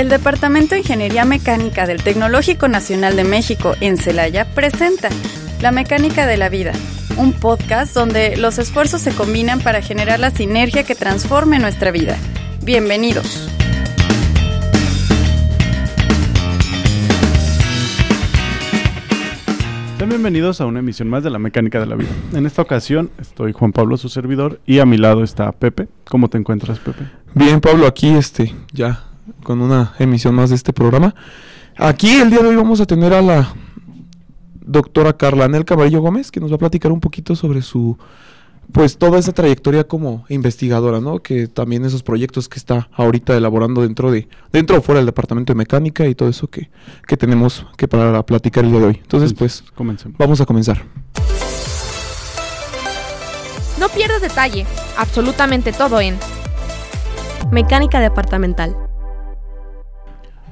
El Departamento de Ingeniería Mecánica del Tecnológico Nacional de México en Celaya presenta La Mecánica de la Vida, un podcast donde los esfuerzos se combinan para generar la sinergia que transforme nuestra vida. Bienvenidos. Sean bienvenidos a una emisión más de La Mecánica de la Vida. En esta ocasión estoy Juan Pablo, su servidor, y a mi lado está Pepe. ¿Cómo te encuentras, Pepe? Bien, Pablo, aquí este, ya con una emisión más de este programa. Aquí el día de hoy vamos a tener a la doctora Carla Anel Caballero Gómez, que nos va a platicar un poquito sobre su pues toda esa trayectoria como investigadora, ¿no? Que también esos proyectos que está ahorita elaborando dentro de dentro o fuera del departamento de mecánica y todo eso que, que tenemos que para platicar el día de hoy. Entonces, pues comencemos. vamos a comenzar. No pierdas detalle, absolutamente todo en Mecánica Departamental.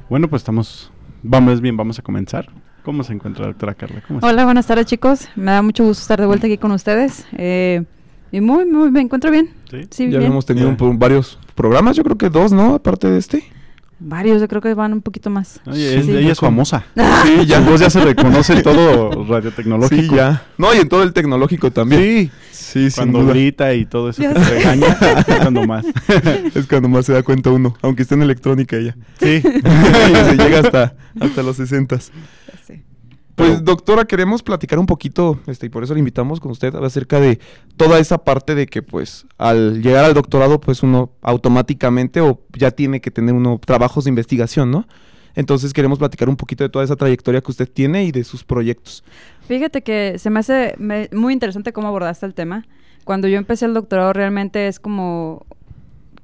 Bueno, pues estamos vamos bien, vamos a comenzar. ¿Cómo se encuentra la doctora Carla? ¿Cómo? Hola, buenas tardes chicos. Me da mucho gusto estar de vuelta aquí con ustedes. Eh, y muy, muy, me encuentro bien. ¿Sí? ya bien. hemos tenido Ya. un varios programas, yo creo que dos, ¿no? Aparte de este. Varios, yo creo que van un poquito más. Oye, es- Sí. ella es famosa. Sí, Ya, vos ya se reconoce en todo radiotecnológico. Sí, ya. No, y en todo el tecnológico también. Sí, Sí, sin cuando grita y todo eso Ya que sé. regaña, es cuando más. Es cuando más se da cuenta uno, aunque esté en electrónica ella. Sí. se llega hasta, hasta los 60. Sí. Pues, doctora, queremos platicar un poquito, este, y por eso le invitamos con usted, acerca de toda esa parte de que, pues, al llegar al doctorado, pues, uno automáticamente o ya tiene que tener uno trabajos de investigación, ¿no? Entonces queremos platicar un poquito de toda esa trayectoria que usted tiene y de sus proyectos. Fíjate que se me hace me- muy interesante cómo abordaste el tema. Cuando yo empecé el doctorado realmente es como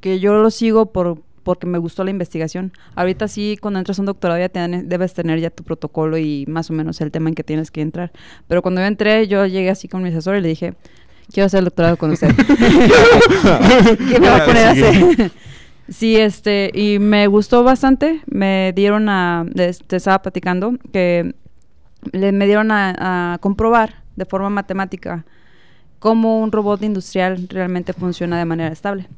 que yo lo sigo por porque me gustó la investigación. Ahorita sí, cuando entras a un doctorado ya debes tener ya tu protocolo y más o menos el tema en que tienes que entrar. Pero cuando yo entré, yo llegué así con mi asesor y le dije, quiero hacer el doctorado con usted. ¿Qué me va a poner a hacer? Sí, este, y me gustó bastante. Me dieron a, les- te estaba platicando, que le, me dieron a, a comprobar de forma matemática cómo un robot industrial realmente funciona de manera estable.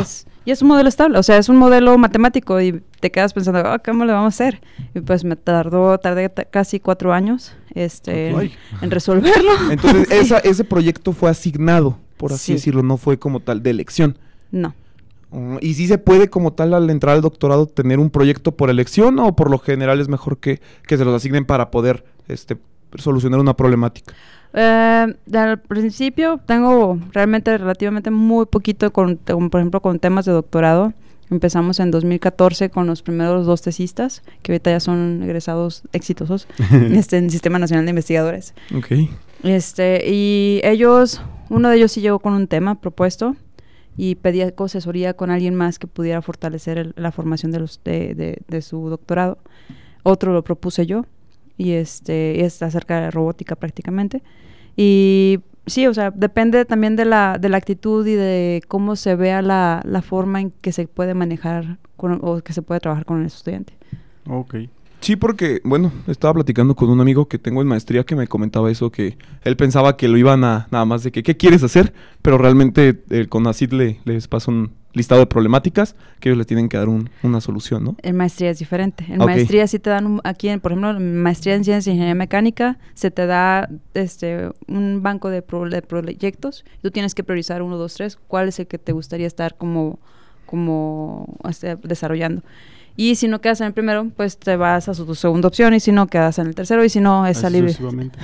Es, y es un modelo estable, o sea, es un modelo matemático y te quedas pensando, "Ah, ¿cómo le vamos a hacer? Y pues me tardó, tardé ta- casi cuatro años este, en- resolverlo. Entonces, Sí. esa- ese proyecto fue asignado, por así Sí. decirlo, no fue como tal de elección. No. Mm, ¿Y si se puede como tal al entrar al doctorado tener un proyecto por elección o por lo general es mejor que, que se los asignen para poder este, solucionar una problemática? Eh, al principio tengo realmente relativamente muy poquito con, con, por ejemplo, con temas de doctorado. Empezamos en 2014 con los primeros dos tesistas, que ahorita ya son egresados exitosos este, en el Sistema Nacional de Investigadores. Ok. Este, y ellos, uno de ellos sí llegó con un tema propuesto y pedía asesoría con alguien más que pudiera fortalecer el- la formación de, los, de, de- de su doctorado. Otro lo propuse yo y este es acerca de robótica prácticamente. Y sí, o sea, depende también de la, de la actitud y de cómo se vea la, la forma en que se puede manejar o que se puede trabajar con el estudiante. Ok. Sí, porque, bueno, estaba platicando con un amigo que tengo en maestría que me comentaba eso, que él pensaba que lo iban a nada más de que, ¿qué quieres hacer? Pero realmente el CONACYT le, les pasa un listado de problemáticas que ellos le tienen que dar un- una solución, ¿no? En maestría es diferente. En maestría sí te dan, un- aquí, en, por ejemplo, en maestría en ciencia e ingeniería mecánica, se te da este un banco de, pro- de proyectos. Tú tienes que priorizar uno, dos, tres. ¿Cuál es el que te gustaría estar como, como este, desarrollando? Y si no quedas en el primero, pues te vas a su tu segunda opción. Y si no, quedas en el tercero. Y si no, es sucesivamente.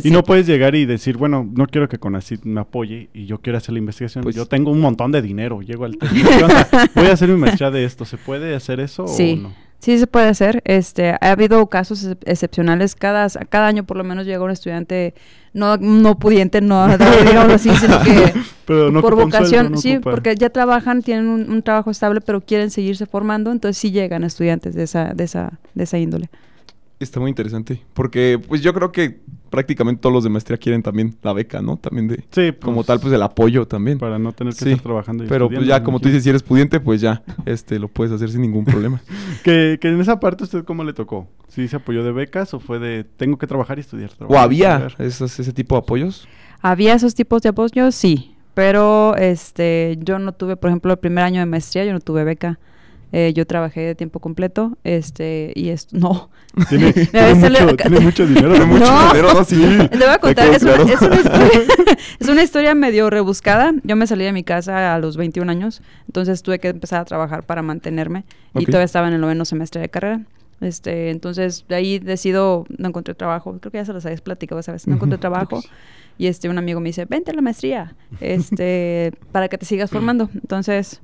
Sí. Y no puedes llegar y decir, bueno, no quiero que Conacid me apoye y yo quiero hacer la investigación. Pues- yo tengo un montón de dinero, llego al TEC, ¿qué onda? Voy a hacer mi maestría de esto. ¿Se puede hacer eso Sí. o no? Sí se puede hacer. Este, ha habido casos excep- excepcionales. Cada, cada año por lo menos llega un estudiante no, no pudiente, no digamos así, sino que Pero no por un sueldo, vocación, no sí, ocupa- porque ya trabajan, tienen un, un trabajo estable, pero quieren seguirse formando, entonces sí llegan estudiantes de esa, de esa, de esa índole. Está muy interesante, porque pues yo creo que prácticamente todos los de maestría quieren también la beca, ¿no? También de, Sí, como pues, tal, pues el apoyo también. Para no tener que Sí, estar trabajando y Pero pues ya, como tú dices, si eres pudiente, pues ya, este, lo puedes hacer sin ningún problema. Que, que en esa parte, ¿usted cómo le tocó? ¿Sí se apoyó de becas o fue de tengo que trabajar y estudiar? ¿O trabajar había estudiar"? esos- ese tipo de apoyos? Había esos tipos de apoyos, sí, pero este, yo no tuve, por ejemplo, el primer año de maestría, yo no tuve beca. Eh, yo trabajé de tiempo completo, este, y esto, no. Tiene, mucho, tiene mucho dinero. Tiene mucho No. dinero, ¿no? Sí. Te voy a contar, es una, es, una historia, es una historia medio rebuscada. Yo me salí de mi casa a los 21 años, entonces tuve que empezar a trabajar para mantenerme y todavía estaba en el noveno semestre de carrera. Este, entonces de ahí decido, no encontré trabajo, creo que ya se los habéis platicado esa vez, no encontré trabajo y este un amigo me dice, vente a la maestría, este, para que te sigas formando. Entonces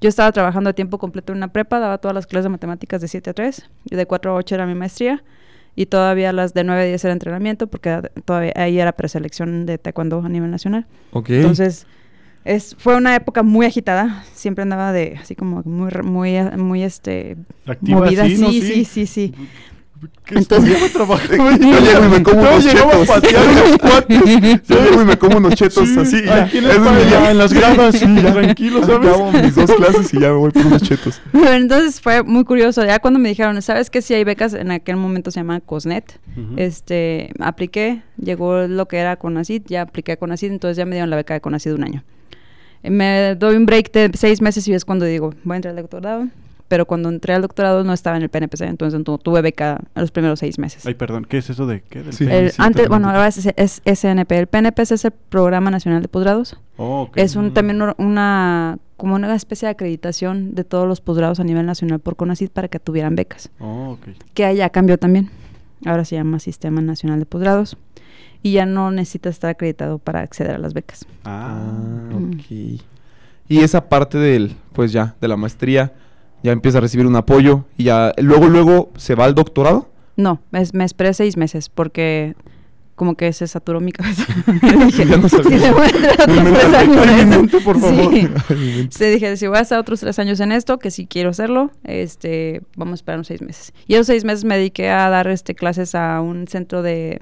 yo estaba trabajando a tiempo completo en una prepa, daba todas las clases de matemáticas de 7 a 3 y de 4 a 8 era mi maestría y todavía las de 9 a 10 era entrenamiento porque todavía ahí era preselección de taekwondo a nivel nacional. Ok. Entonces, es, fue una época muy agitada, siempre andaba de así como muy muy muy este Activa, movida, sí, sí, ¿no? sí, sí, Entonces- trabajaba. Yo llego y me como Yo unos chetos. patear unos cuates. Yo llego y me como unos chetos Sí, así. en las gradas, sí, tranquilo, ¿sabes? Acabo mis dos clases y ya me voy por unos chetos. Pero entonces fue muy curioso, ya cuando me dijeron, ¿sabes qué? Si hay becas, en aquel momento se llama COSNET, este, apliqué, llegó lo que era CONACID, ya apliqué a CONACID, entonces ya me dieron la beca de CONACID un año. Eh, Me doy un break de seis meses y es cuando digo, voy a entrar al doctorado, pero cuando entré al doctorado no estaba en el PNPC, entonces no tuve beca en los primeros seis meses. Ay, perdón, ¿qué es eso de qué? Del Sí. El- antes, te bueno, ahora es, es SNP. El PNPS es el Programa Nacional de Posgrados. Oh, ok. Es un, Mm. también una- como una especie de acreditación de todos los posgrados a nivel nacional por CONACYT para que tuvieran becas. Oh. Que allá cambió también. Ahora se llama Sistema Nacional de Posgrados. Y ya no necesitas estar acreditado para acceder a las becas. Ah, Ah, ok. Y esa parte del, pues ya, de la maestría, ya empieza a recibir un apoyo y ya, luego, luego se va al doctorado. No, me, me esperé seis meses porque como que se saturó mi cabeza. dije, Ya no sabía. si le voy a entrar otros Mi mente, tres años a ay, mi eso". mente, por favor. Sí. Ay, mi mente. Sí, dije, si voy a estar otros tres años en esto, que si quiero hacerlo, este, vamos a esperar unos seis meses. Y esos seis meses me dediqué a dar este, clases a un centro de,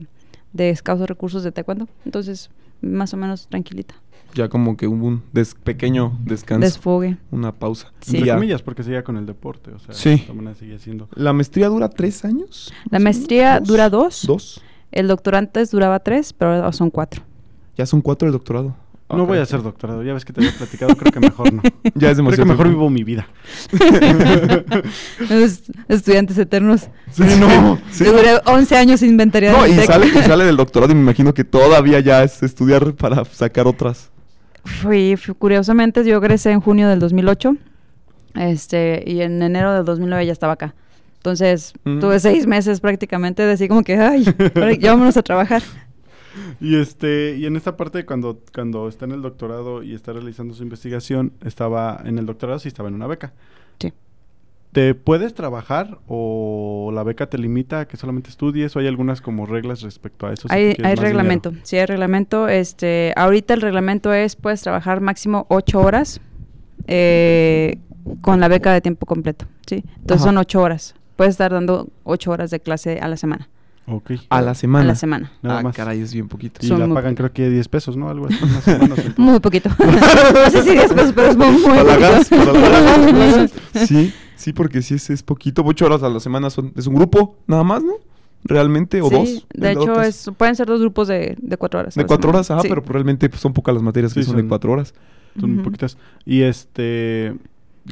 de escasos recursos de taekwondo. Entonces, más o menos tranquilita. Ya como que hubo un des- pequeño descanso, Desfogue. una pausa. Sí. Entre comillas, porque seguía con el deporte, o sea, Sí. seguía siendo... ¿La maestría dura tres años? La maestría dura dos. Dos. El doctorado antes duraba tres, pero ahora son cuatro. Ya son cuatro el doctorado. No voy a hacer doctorado, ya ves que te había platicado, creo que mejor no. Ya es Creo demasiado. que mejor vivo mi vida. Es- estudiantes eternos. Sí, no. sí. Yo duré 11 años sin inventariar. No, y sale, y sale del doctorado y me imagino que todavía ya es estudiar para sacar otras. Fui, fui- curiosamente, yo egresé en junio del 2008 este, y en enero del 2009 ya estaba acá. Entonces, Mm. tuve seis meses prácticamente de así como que, ay, ya vámonos a trabajar. Y este, y en esta parte cuando, cuando está en el doctorado y está realizando su investigación, estaba en el doctorado sí estaba en una beca. ¿Te puedes trabajar o la beca te limita a que solamente estudies o hay algunas como reglas respecto a eso? si hay hay más dinero? reglamento, sí hay reglamento. Este, ahorita el reglamento es, puedes trabajar máximo ocho horas eh, con la beca de tiempo completo, ¿sí? Entonces Ajá. son ocho horas. Puedes estar dando ocho horas de clase a la semana. Ok. A la semana. A la semana. Nada ah, más. caray, es bien poquito. Y Son la pagan creo que 10 pesos, ¿no? Algo así. Una semana, entonces. Muy poquito. no sé si 10 pesos, pero es muy, muy Para la poquito. gas, para la gas. Sí, sí, porque sí es, es poquito. Ocho horas a la semana son, es un grupo, nada más, ¿no? Realmente, o Sí, dos. De hecho, es, pueden ser dos grupos de, de cuatro horas. De cuatro semana. horas, ajá, Sí. pero realmente pues, son pocas las materias que Sí, son, de cuatro horas. Son muy poquitas. Y este.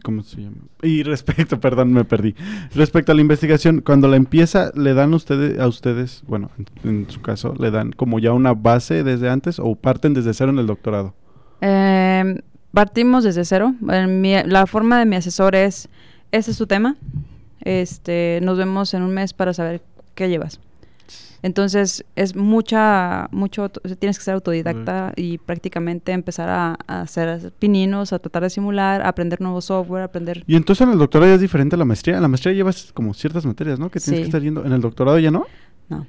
¿Cómo se llama? Y respecto, perdón, me perdí. Respecto a la investigación, cuando la empieza, ¿le dan ustedes, a ustedes, bueno, en, en su caso, le dan como ya una base desde antes o parten desde cero en el doctorado? Eh, partimos desde cero. En mi- la forma de mi asesor es, ese es tu tema. Este, nos vemos en un mes para saber qué llevas. Entonces, es mucha, mucho, tienes que ser autodidacta y prácticamente empezar a, a hacer pininos, a tratar de simular, a aprender nuevo software, aprender... Y entonces en el doctorado ya es diferente a la maestría. En la maestría llevas como ciertas materias, ¿no? Que tienes Sí. que estar yendo. ¿En el doctorado ya no? No.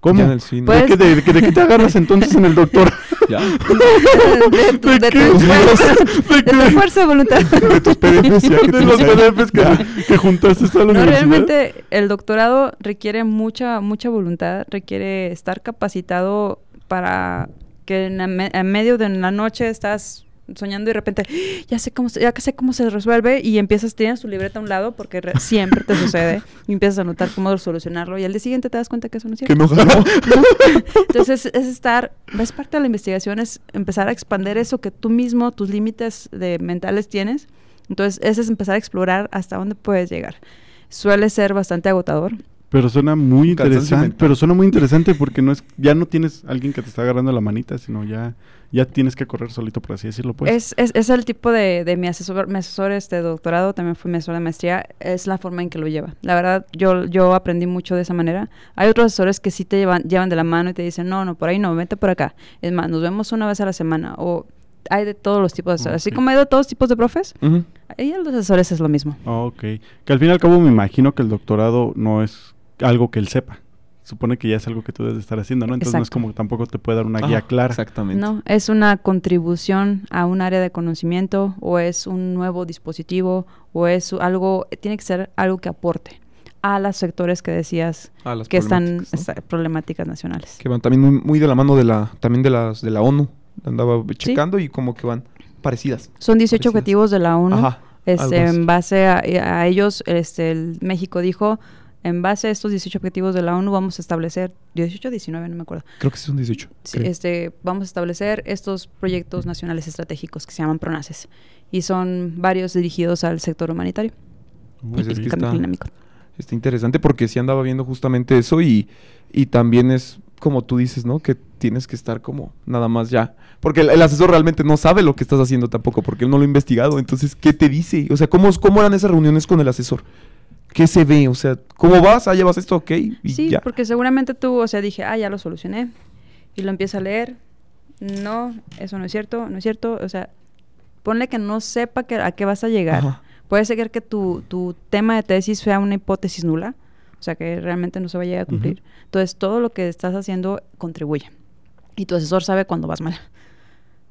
¿Cómo? En el cine. Pues- ¿De, qué, de, de- de qué te agarras entonces en el doctorado? Ya. de, tu, ¿De de qué? tu esfuerzo, ¿De de tu qué? fuerza de voluntad. De tus PDFs ya de los. PDFs que, que juntaste a la No, universidad. realmente el doctorado requiere mucha, mucha voluntad, requiere estar capacitado para que en, me- en medio de la noche estás soñando y de repente "Ah, ya sé cómo se, ya que sé cómo se resuelve y empiezas tienes tu libreta a un lado porque re- siempre te sucede y empiezas a notar cómo solucionarlo y al día siguiente te das cuenta que eso no es Que cierto. no. ¿no? Entonces es estar, es parte de la investigación, es empezar a expander eso que tú mismo, tus límites de mentales tienes Entonces, ese es empezar a explorar hasta dónde puedes llegar. Suele ser bastante agotador. Pero suena muy interesante. mental. Pero suena muy interesante porque no es, ya no tienes alguien que te está agarrando la manita, sino ya, ya tienes que correr solito, por así decirlo, pues. Es, es, es el tipo de, de mi asesor, mi asesor este doctorado, también fue mi asesor de maestría, es la forma en que lo lleva. La verdad, yo, yo aprendí mucho de esa manera. Hay otros asesores que sí te llevan, llevan de la mano y te dicen, no, no, por ahí no, vete por acá. Es más, nos vemos una vez a la semana. O hay de todos los tipos de asesores. Así como hay de todos tipos de profes, Ujú. ahí los asesores es lo mismo. Ok. Que al fin y al cabo me imagino que el doctorado no es algo que él sepa. Supone que ya es algo que tú debes de estar haciendo, ¿no? Entonces no es como que tampoco te puede dar una guía clara. Exactamente. No, es una contribución a un área de conocimiento o es un nuevo dispositivo o es algo, tiene que ser algo que aporte a los sectores que decías A las que están problemáticas, ¿no? esta- problemáticas nacionales. Que van también muy, muy de la mano de la, también de las de la ONU. Andaba checando y como que van parecidas. Son 18 Parecidas. objetivos de la ONU. Ajá. Este, en base a, a ellos, este, el México dijo, en base a estos 18 objetivos de la ONU vamos a establecer, 18 o 19, no me acuerdo, Creo que son 18. Sí, este, vamos a establecer estos proyectos nacionales estratégicos que se llaman PRONACES y son varios dirigidos al sector humanitario Pues y es que cambio está- climático. Está interesante porque sí andaba viendo justamente eso y, y también es como tú dices, ¿no? Que tienes que estar como nada más ya. Porque el, el asesor realmente no sabe lo que estás haciendo tampoco porque él no lo ha investigado. Entonces, ¿qué te dice? O sea, ¿cómo, cómo eran esas reuniones con el asesor? ¿Qué se ve? O sea, ¿cómo vas? Ah, llevas esto, ok. Y Sí, ya. porque seguramente tú, o sea, dije, ah, ya lo solucioné. Y lo empieza a leer. No, eso no es cierto, no es cierto. O sea, ponle que no sepa que, a qué vas a llegar. Ajá. Puede ser que tu, tu tema de tesis sea una hipótesis nula, o sea, que realmente no se va a llegar a cumplir. Entonces, todo lo que estás haciendo contribuye. Y tu asesor sabe cuando vas mal.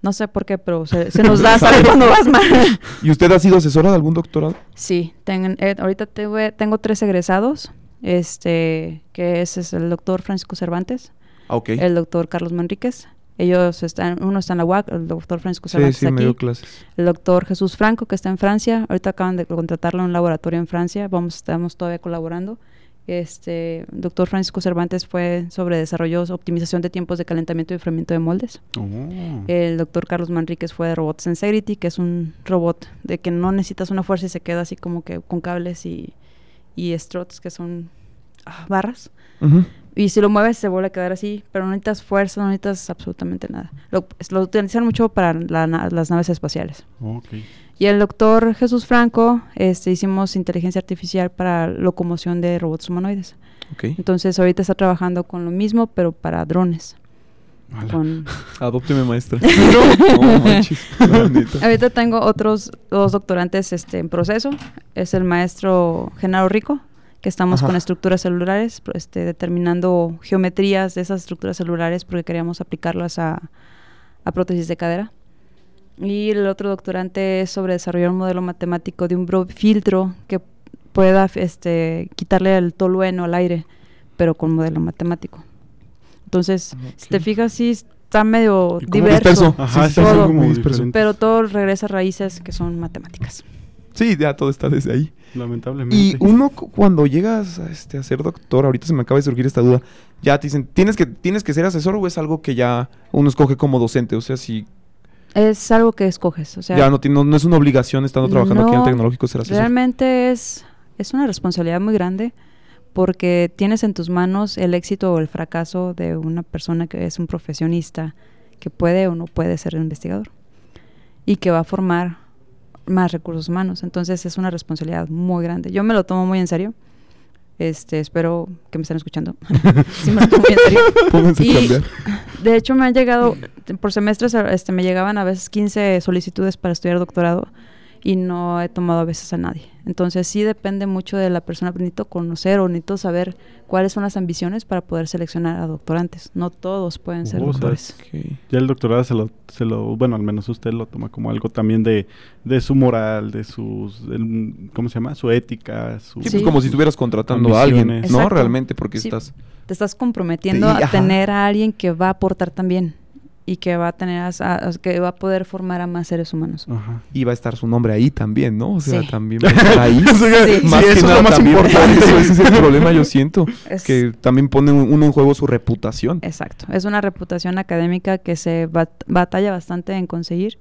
No sé por qué, pero se, se nos da saber cuando vas mal. ¿Y usted ha sido asesora de algún doctorado? Sí, tengo, eh, ahorita tuve- tengo tres egresados, este, que ese es el doctor Francisco Cervantes, Ah, el doctor Carlos Manríquez. Ellos están, uno está en la UAC, el doctor Francisco sí, Cervantes sí, me aquí, dio clases. el doctor Jesús Franco, que está en Francia. Ahorita acaban de contratarlo en un laboratorio en Francia. Vamos, estamos todavía colaborando. Este, doctor Francisco Cervantes fue sobre desarrollo, optimización de tiempos de calentamiento y enfriamiento de moldes. Oh. El doctor Carlos Manríquez fue de Robot Sincerity, que es un robot de que no necesitas una fuerza y se queda así como que con cables y, y struts, que son ah, barras. Y si lo mueves se vuelve a quedar así, pero no necesitas fuerza, no necesitas absolutamente nada. Lo, lo utilizan mucho para la las naves espaciales. Ok. Y el doctor Jesús Franco, este, hicimos inteligencia artificial para locomoción de robots humanoides. Ok. Entonces ahorita está trabajando con lo mismo, pero para drones. Con... Adópteme, maestra. no, manches. Ahorita tengo otros dos doctorantes este, en proceso. Es el maestro Genaro Rico, que estamos Ajá. con estructuras celulares, este, determinando geometrías de esas estructuras celulares porque queríamos aplicarlas a, a prótesis de cadera. Y el otro doctorante es sobre desarrollar un modelo matemático de un bro- filtro que pueda este, quitarle el tolueno al aire, pero con modelo matemático. Entonces, si te fijas, sí está medio diverso. disperso. Ajá, Sí, todo. como Pero todo regresa a raíces que son matemáticas. Sí, ya todo está desde ahí. Lamentablemente. Y uno cu- cuando llegas a, este, a ser doctor, ahorita se me acaba de surgir esta duda, ya te dicen, ¿tienes que, ¿tienes que ser asesor o es algo que ya uno escoge como docente? O sea, si Es algo que escoges. O sea, ya no, no, no es una obligación estando trabajando aquí en el no, tecnológico ser asesor. realmente es, es una responsabilidad muy grande porque tienes en tus manos el éxito o el fracaso de una persona que es un profesionista que puede o no puede ser investigador y que va a formar más recursos humanos. Entonces es una responsabilidad muy grande. Yo me lo tomo muy en serio. Este, espero que me estén escuchando. sí me en serio. Y-. De hecho, me han llegado, por semestres, este, me llegaban a veces 15 solicitudes para estudiar doctorado y no he tomado a veces a nadie. Entonces, sí depende mucho de la persona. Necesito conocer o necesito saber cuáles son las ambiciones para poder seleccionar a doctorantes. No todos pueden ser Oh, doctores. Ya el doctorado se lo, se lo, bueno, al menos usted lo toma como algo también de, de su moral, de sus, el- ¿cómo se llama? Su ética, su... Sí, Sí. pues como si estuvieras contratando a alguien. ¿no? Exacto. Realmente, porque Sí. estás... Te estás comprometiendo Sí, a ajá. tener a alguien que va a aportar también y que va a tener a- a- que va a poder formar a más seres humanos. Ajá. Y va a estar su nombre ahí también, ¿no? O sea, Sí. también va a estar ahí. Sí. Más Sí, que eso es nada lo más también, importante. Ese ese es el problema, yo siento. Es- Que también pone un- uno en juego su reputación. Exacto, es una reputación académica que se bat- batalla bastante en conseguir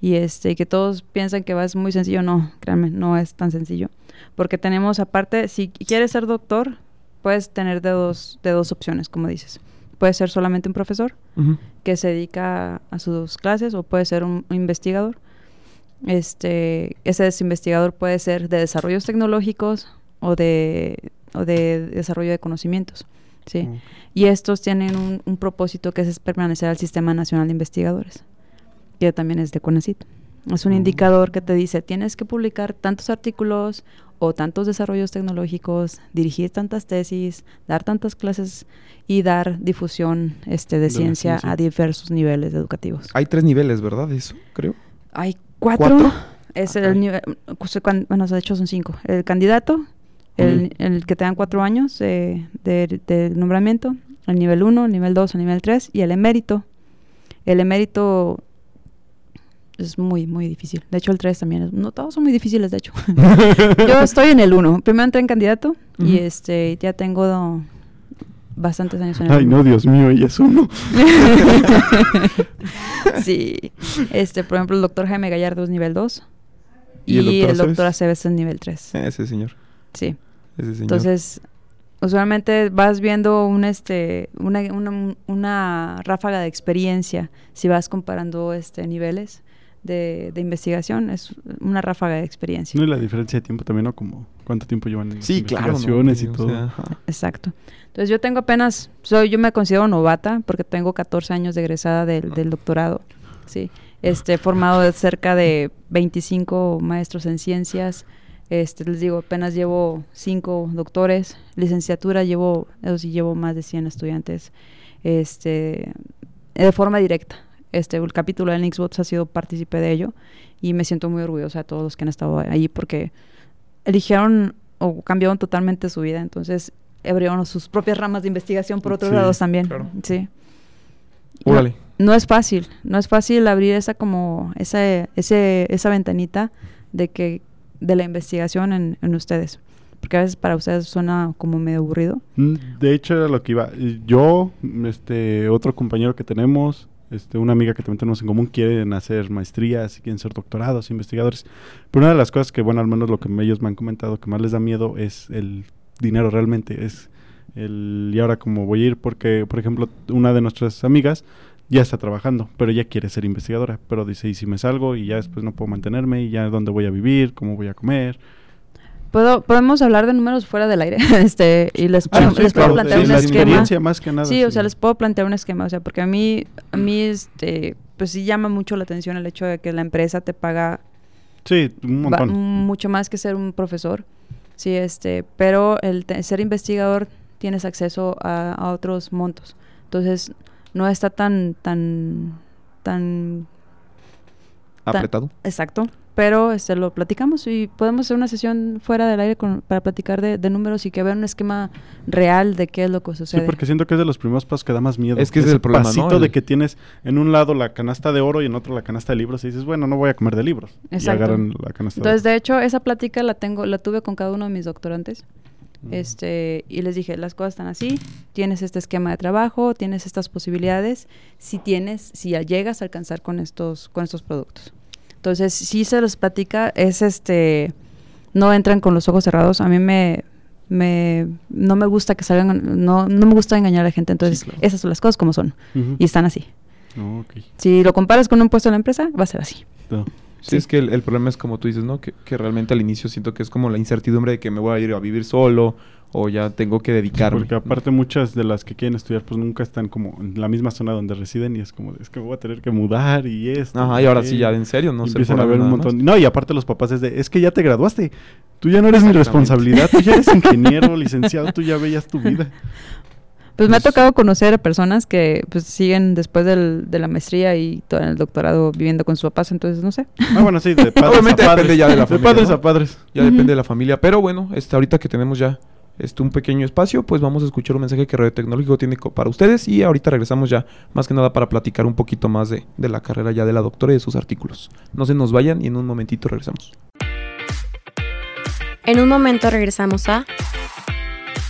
y este que todos piensan que va es muy sencillo, no, créanme, no es tan sencillo, porque tenemos aparte, si quieres ser doctor, puedes tener de dos, de dos opciones, como dices. Puede ser solamente un profesor Que se dedica a sus clases o puede ser un, un investigador. Este, ese investigador puede ser de desarrollos tecnológicos o de, o de desarrollo de conocimientos. ¿sí? Y estos tienen un, un propósito que es permanecer al Sistema Nacional de Investigadores, que también es de CONACYT. Es un Mm. indicador que te dice, tienes que publicar tantos artículos o tantos desarrollos tecnológicos, dirigir tantas tesis, dar tantas clases y dar difusión este, de, ciencia, ciencia. a diversos niveles educativos. Hay tres niveles, ¿verdad? Eso, creo. Hay cuatro. ¿Cuatro? Es Ok. el nivel, pues, bueno, de hecho son cinco. El candidato, el, el que te dan cuatro años eh, de, de nombramiento, el nivel 1, el nivel 2, el nivel 3 y el emérito. El emérito es muy, muy difícil. De hecho, el 3 también es. No, todos son muy difíciles, de hecho. Yo estoy en el 1. Primero entré en candidato y este ya tengo bastantes años en el Ay, uno. no, Dios mío, ella es uno. sí. Este, por ejemplo, el doctor Jaime Gallardo es nivel 2. ¿Y Y, el doctor? Aceves es nivel 3. Ese señor. Sí. Ese señor. Entonces, usualmente vas viendo un este una, una, una ráfaga de experiencia si vas comparando este niveles de, de investigación es una ráfaga de experiencia. No, y la diferencia de tiempo también, ¿no? Como cuánto tiempo llevan en sí, claro. ¿no? investigaciones y O todo. sea, ajá. Exacto. Entonces yo tengo apenas, soy, yo me considero novata porque tengo 14 años de egresada del, del doctorado. Sí. Este, he formado de cerca de 25 maestros en ciencias. Este, les digo, apenas llevo 5 doctores. Licenciatura llevo, eso sí, llevo más de 100 estudiantes. Este, de forma directa. Este, el capítulo de Nixbots ha sido partícipe de ello y me siento muy orgullosa de todos los que han estado ahí porque eligieron o cambiaron totalmente su vida. Entonces, abrieron sus propias ramas de investigación por otros Sí, lados también. claro. Sí. No, no es fácil, no es fácil abrir esa como esa ese esa ventanita de que de la investigación en, en ustedes, porque a veces para ustedes suena como medio aburrido. Mm, De hecho, era lo que iba. Yo, este, otro compañero que tenemos, este, una amiga que también tenemos en común, quieren hacer maestrías y quieren ser doctorados, investigadores. Pero una de las cosas que, bueno, al menos lo que ellos me han comentado que más les da miedo es el dinero realmente. Es el, y ahora cómo voy a ir, porque, por ejemplo, una de nuestras amigas ya está trabajando, pero ella quiere ser investigadora. Pero dice, ¿y si me salgo y ya después no puedo mantenerme? ¿Y ya dónde voy a vivir? ¿Cómo voy a comer? Puedo, podemos hablar de números fuera del aire, este, y les, Ah, puedo- sí, les puedo claro, plantear sí, un la esquema. experiencia más que nada. Sí, o sea, les puedo plantear un esquema, o sea, porque a mí, a mí, este, pues sí llama mucho la atención el hecho de que la empresa te paga Sí, un va- montón. mucho más que ser un profesor, sí, este, pero el ser investigador tienes acceso a, a otros montos, entonces no está tan, tan, tan Apretado. exacto, pero este, lo platicamos y podemos hacer una sesión fuera del aire con- para platicar de, de números y que vean un esquema real de qué es lo que Sí, sucede. porque siento que es de los primeros pasos que da más miedo. Es que ese es el problema, ¿no? pasito de que tienes en un lado la canasta de oro y en otro la canasta de libros y dices, bueno, no voy a comer de libros. Exacto. Y agarran la canasta Entonces, de de hecho, esa plática la tengo, la tuve con cada uno de mis doctorantes. oro. Este, y les dije, las cosas están así, tienes este esquema de trabajo, tienes estas posibilidades, si tienes, si ya llegas a alcanzar con estos, con estos productos. Entonces, si se los platica, es este, no entran con los ojos cerrados. A mí me, me no me gusta que salgan, no, no me gusta engañar a la gente. Entonces, Sí, claro. esas son las cosas como son. Y están así. Oh. Si lo comparas con un puesto en la empresa, va a ser así. No. Sí, es que el, el problema es como tú dices, ¿no? Que, que realmente al inicio siento que es como la incertidumbre de que me voy a ir a vivir solo o ya tengo que dedicarme. Porque aparte muchas de las que quieren estudiar pues nunca están como en la misma zona donde residen y es como, es que voy a tener que mudar y esto. Ajá, y ahora sí, ya en serio, no Y sé. empiezan a ver un más. montón. No, y aparte los papás es de, es que ya te graduaste. Tú ya no eres mi responsabilidad, tú ya eres ingeniero, licenciado, tú ya veías tu vida. Pues me ha tocado conocer a personas que pues siguen después del, de la maestría y todo el doctorado viviendo con sus papás, entonces no sé. Ah, bueno, sí, de padres Obviamente a padres. depende ya de la familia, padres ¿no? a padres. Ya depende de la familia. Pero bueno, este, ahorita que tenemos ya este, un pequeño espacio, pues vamos a escuchar un mensaje que Radio Tecnológico tiene para ustedes. Y ahorita regresamos ya, más que nada, para platicar un poquito más de, de la carrera ya de la doctora y de sus artículos. No se nos vayan y en un momentito regresamos. En un momento regresamos a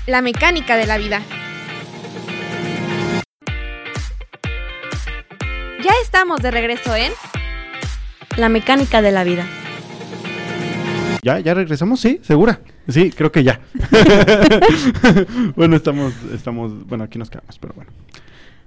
La mecánica de la vida. Ya estamos de regreso en La mecánica de la vida. ¿Ya? ¿Ya regresamos? Sí, segura. Sí, creo que ya. bueno, estamos, estamos, bueno, aquí nos quedamos, pero bueno.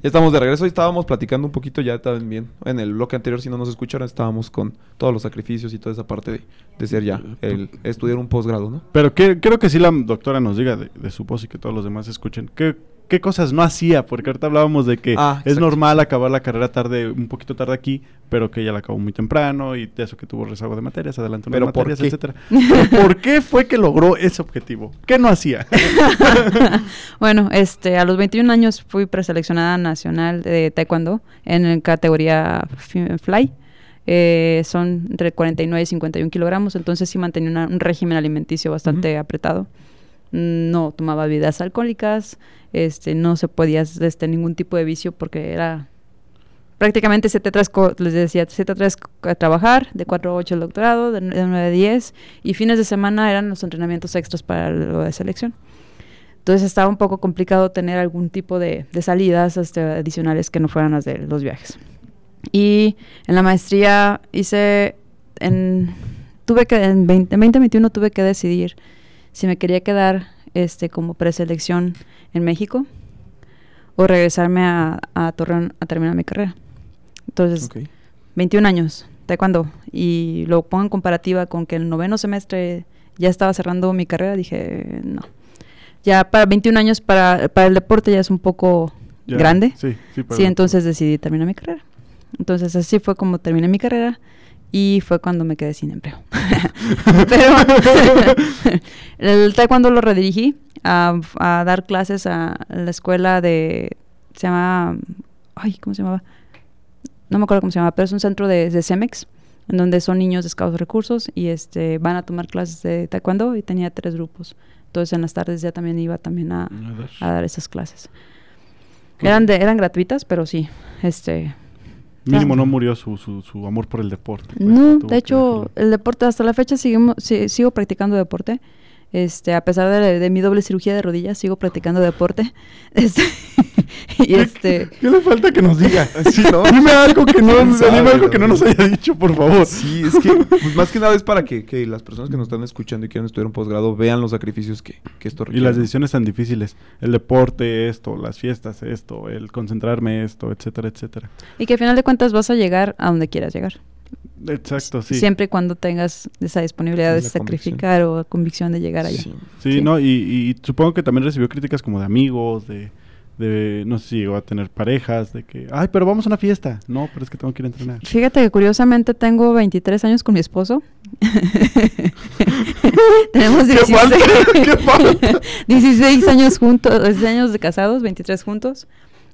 Ya estamos de regreso y estábamos platicando un poquito ya también. En el bloque anterior, si no nos escucharon, estábamos con todos los sacrificios y toda esa parte de, de ser ya, el estudiar un posgrado, ¿no? Pero que, creo que sí la doctora nos diga de, de su voz y que todos los demás escuchen. ¿Qué, qué cosas no hacía? Porque ahorita hablábamos de que Ah, es normal acabar la carrera tarde, un poquito tarde aquí, pero que ella la acabó muy temprano y de eso que tuvo rezago de materias, adelantó unas ¿Pero por materias, qué? etcétera. ¿Pero ¿Por qué fue que logró ese objetivo? ¿Qué no hacía? Bueno, este, a los 21 años fui preseleccionada nacional de taekwondo en categoría fly. Eh, son entre 49 y 51 kilogramos, entonces sí mantenía una- un régimen alimenticio bastante apretado. No tomaba bebidas alcohólicas, este, no se podía este, ningún tipo de vicio porque era prácticamente 7-3, co- les decía, 7-3 a trabajar, de 4 a 8 el doctorado, de 9 a 10, y fines de semana eran los entrenamientos extras para lo de selección. Entonces estaba un poco complicado tener algún tipo de, de salidas este, adicionales que no fueran las de los viajes. Y en la maestría hice, en, tuve que, en 20, en 2021 tuve que decidir si me quería quedar este, como preselección en México o regresarme a, a Torreón a terminar mi carrera. Entonces, Ok. 21 años, taekwondo, y lo pongo en comparativa con que el noveno semestre ya estaba cerrando mi carrera, dije, no. Ya para 21 años para, para el deporte ya es un poco Ya, grande. Sí, sí, Sí, entonces decidí terminar mi carrera. Entonces así fue como terminé mi carrera y fue cuando me quedé sin empleo. Pero el taekwondo lo redirigí a, a dar clases a la escuela de, se llama, ay, ¿cómo se llamaba? No me acuerdo cómo se llama, pero es un centro de, de CEMEX, en donde son niños de escasos recursos y este van a tomar clases de taekwondo y tenía tres grupos. Entonces en las tardes ya también iba también a, a dar esas clases. Eran, de, eran gratuitas, pero sí, este... Mínimo no murió su, su, su amor por el deporte. pues, No, de hecho, el deporte, hasta la fecha si- sigo practicando deporte. Este, a pesar de, de mi doble cirugía de rodillas, sigo practicando deporte. Este, y este, ¿Qué le falta que nos diga? Sí, ¿no? Dime algo que no, ¿Quién sabe, dime algo que no nos haya dicho, por favor. Sí, es que pues, más que nada es para que, que las personas que nos están escuchando y quieren estudiar un posgrado vean los sacrificios que, que esto Y requiere. las ¿no? decisiones tan difíciles. El deporte, esto, las fiestas, esto, el concentrarme, esto, etcétera, etcétera. y que al final de cuentas vas a llegar a donde quieras llegar. Exacto, sí. Siempre y cuando tengas esa disponibilidad de La convicción. sacrificar o convicción de llegar allá. Sí. Sí, Sí. no, y, y supongo que también recibió críticas como de amigos, de, de, no sé si llegó a tener parejas, de que, ay, pero vamos a una fiesta. No, pero es que tengo que ir a entrenar. Fíjate que curiosamente tengo 23 años con mi esposo. Tenemos ¿Qué 16, falta? ¿Qué falta? 16 años juntos, 16 años de casados, 23 juntos.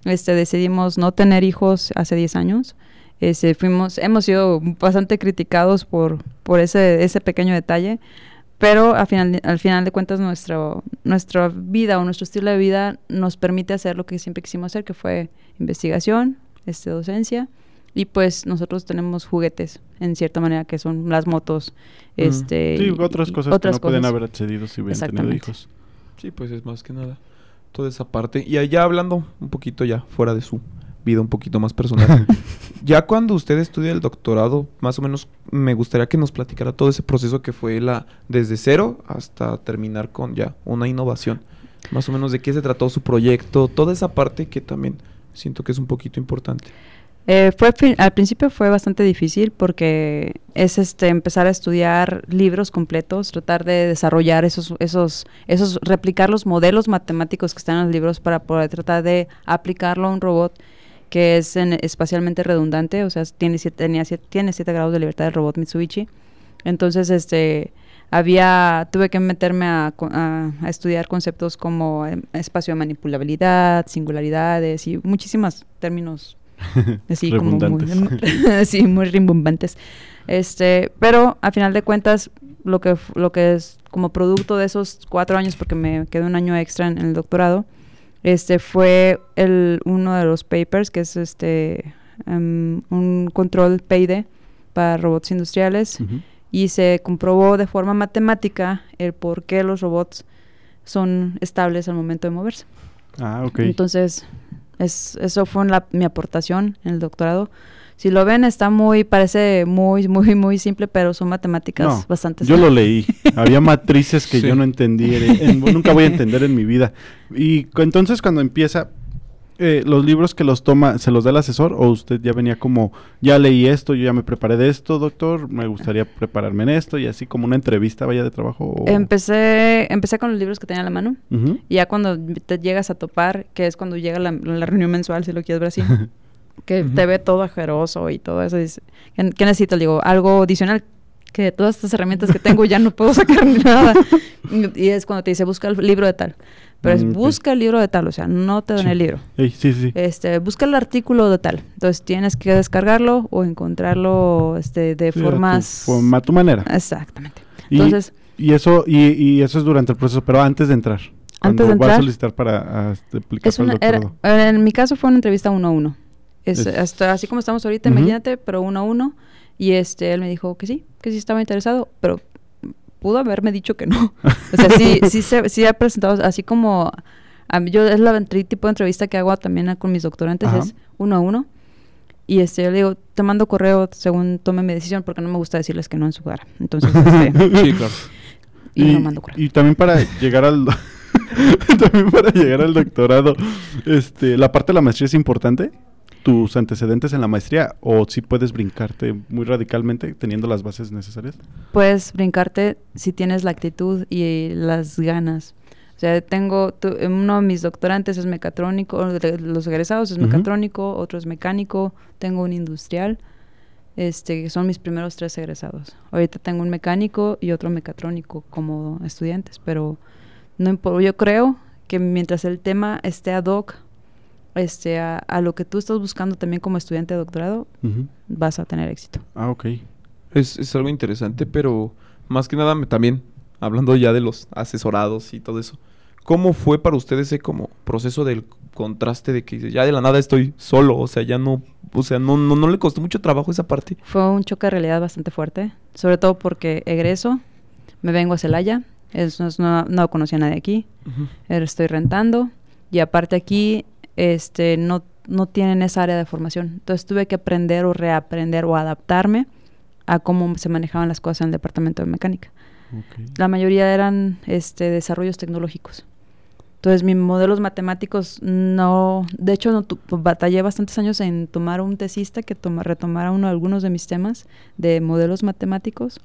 Este, decidimos no tener hijos hace 10 años. Este, fuimos, hemos sido bastante criticados por, por ese, ese pequeño detalle, pero al final, al final de cuentas nuestro, nuestra vida o nuestro estilo de vida nos permite hacer lo que siempre quisimos hacer, que fue investigación, este, docencia, y pues nosotros tenemos juguetes, en cierta manera, que son las motos, Mm. este... Sí, otras y cosas otras que no pueden haber accedido si hubieran tenido hijos. Sí, pues es más que nada toda esa parte. Y allá hablando un poquito ya fuera de su vida un poquito más personal. ya cuando usted estudia el doctorado, más o menos me gustaría que nos platicara todo ese proceso que fue la desde cero hasta terminar con ya una innovación. Más o menos de qué se trató su proyecto, toda esa parte que también siento que es un poquito importante. Eh, fue al principio fue bastante difícil porque es este empezar a estudiar libros completos, tratar de desarrollar esos esos esos replicar los modelos matemáticos que están en los libros para poder tratar de aplicarlo a un robot que es en- espacialmente redundante, o sea, tiene siete, tenía siete, tiene siete grados de libertad el robot Mitsubishi. Entonces, este había tuve que meterme a, co- a- a estudiar conceptos como em, espacio de manipulabilidad, singularidades y muchísimos términos así como muy, sí, muy rimbombantes. Este, pero a final de cuentas, lo que, lo que es como producto de esos cuatro años, porque me quedé un año extra en, en el doctorado, este fue el, uno de los papers, que es este em, un control PID para robots industriales, y se comprobó de forma matemática el por qué los robots son estables al momento de moverse. Ah, ok. Entonces, es, eso fue la- mi aportación en el doctorado. Si lo ven, está muy, parece muy, muy, muy simple, pero son matemáticas No, bastante yo lo leí. Había matrices que Sí. yo no entendí, en- en- nunca voy a entender en mi vida. Y entonces cuando empieza, eh, los libros que los toma, ¿se los da el asesor o usted ya venía como, ya leí esto, yo ya me preparé de esto, doctor, me gustaría prepararme en esto y así como una entrevista vaya de trabajo? o- Empecé, empecé con los libros que tenía a la mano. Y ya cuando te llegas a topar, que es cuando llega la, la reunión mensual, si lo quieres ver así, que te ve todo ajeroso y todo eso, dice, ¿qué, qué necesito? Le digo, algo adicional, que de todas estas herramientas que tengo ya no puedo sacar ni nada. Y, es cuando te dice, busca el libro de tal. Pero es, Mm, busca el libro de tal, o sea, no te dan Sí. el libro. Ey, sí, sí. Este, busca el artículo de tal. Entonces tienes que descargarlo o encontrarlo este, de Sí, a tu formas... forma- a tu manera. Exactamente. Y- Entonces, Y eso, y, y eso es durante el proceso, pero antes de entrar. Antes cuando de va a entrar. solicitar para a, este, aplicar Es para el era- en mi caso fue una entrevista uno a uno. Es, hasta así como estamos ahorita, Ujú. imagínate, pero uno a uno. Y este, él me dijo que sí, que sí estaba interesado, pero pudo haberme dicho que no. O sea, sí, sí, se, sí ha presentado, así como a mí, yo es la el tipo de entrevista que hago también con mis doctorantes, Ajá. es uno a uno. Y este, yo le digo, te mando correo según tome mi decisión, porque no me gusta decirles que no en su cara. Entonces, este, Sí, claro. y, no mando correo. y también para llegar al también para llegar al doctorado, este, la parte de la maestría es importante. ¿Tus antecedentes en la maestría o si puedes brincarte muy radicalmente teniendo las bases necesarias? puedes brincarte si tienes la actitud y las ganas. O sea, tengo, tu- uno de mis doctorantes es mecatrónico, de los egresados es mecatrónico, otro es mecánico, tengo un industrial, este, que son mis primeros tres egresados. Ahorita tengo un mecánico y otro mecatrónico como estudiantes, pero no yo creo que mientras el tema esté ad hoc este, a, a lo que tú estás buscando también como estudiante de doctorado, vas a tener éxito. Ah, ok. Es, es algo interesante, pero más que nada me- también, hablando ya de los asesorados y todo eso, ¿cómo fue para usted ese como proceso del contraste de que dice, ya de la nada estoy solo? O sea, ya no, o sea, no, no, no le costó mucho trabajo esa parte. Fue un choque de realidad bastante fuerte, sobre todo porque egreso, me vengo a Celaya, es, no, no, no conocía a nadie aquí, estoy rentando y aparte aquí este, no, no tienen esa área de formación. Entonces tuve que aprender o reaprender o adaptarme a cómo se manejaban las cosas en el departamento de mecánica. La mayoría eran este, desarrollos tecnológicos. Entonces, mis modelos matemáticos no... De hecho, no tu- batallé bastantes años en tomar un tesista que toma, retomara uno, algunos de mis temas de modelos matemáticos.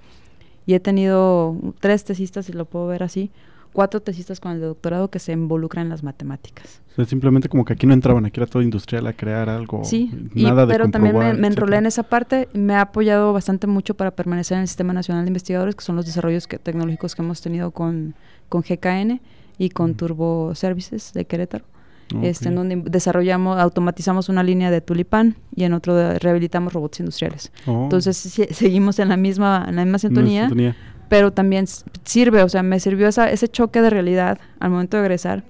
Y he tenido tres tesistas, si lo puedo ver así, cuatro tesistas con el doctorado que se involucran en las matemáticas. O sea, simplemente como que aquí no entraban, aquí era todo industrial a crear algo. Sí, y- nada de pero también me, me enrolé en esa parte. Me ha apoyado bastante mucho para permanecer en el Sistema Nacional de Investigadores, que son los desarrollos que- tecnológicos que hemos tenido con, con GKN y con. Turbo Services de Querétaro. Este, en donde desarrollamos, automatizamos una línea de tulipán y en otro de- rehabilitamos robots industriales. Oh, Entonces seguimos en la misma, en la misma no, sintonía. Pero también sirve, o sea, me sirvió esa, ese choque de realidad al momento de egresar.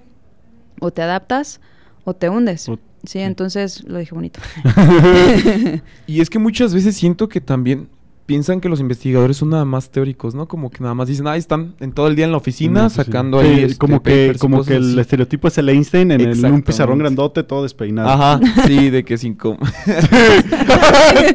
O te adaptas o te hundes. O- sí. entonces lo dije bonito. Y es que muchas veces siento que también piensan que los investigadores son nada más teóricos, ¿no? Como que nada más dicen, ah, están en todo el día en la oficina No, sí. sacando Sí, ahí. este, como que, como que el así". estereotipo es el Einstein en, el- en un pizarrón grandote, todo despeinado. Ajá, sí, de que sin com-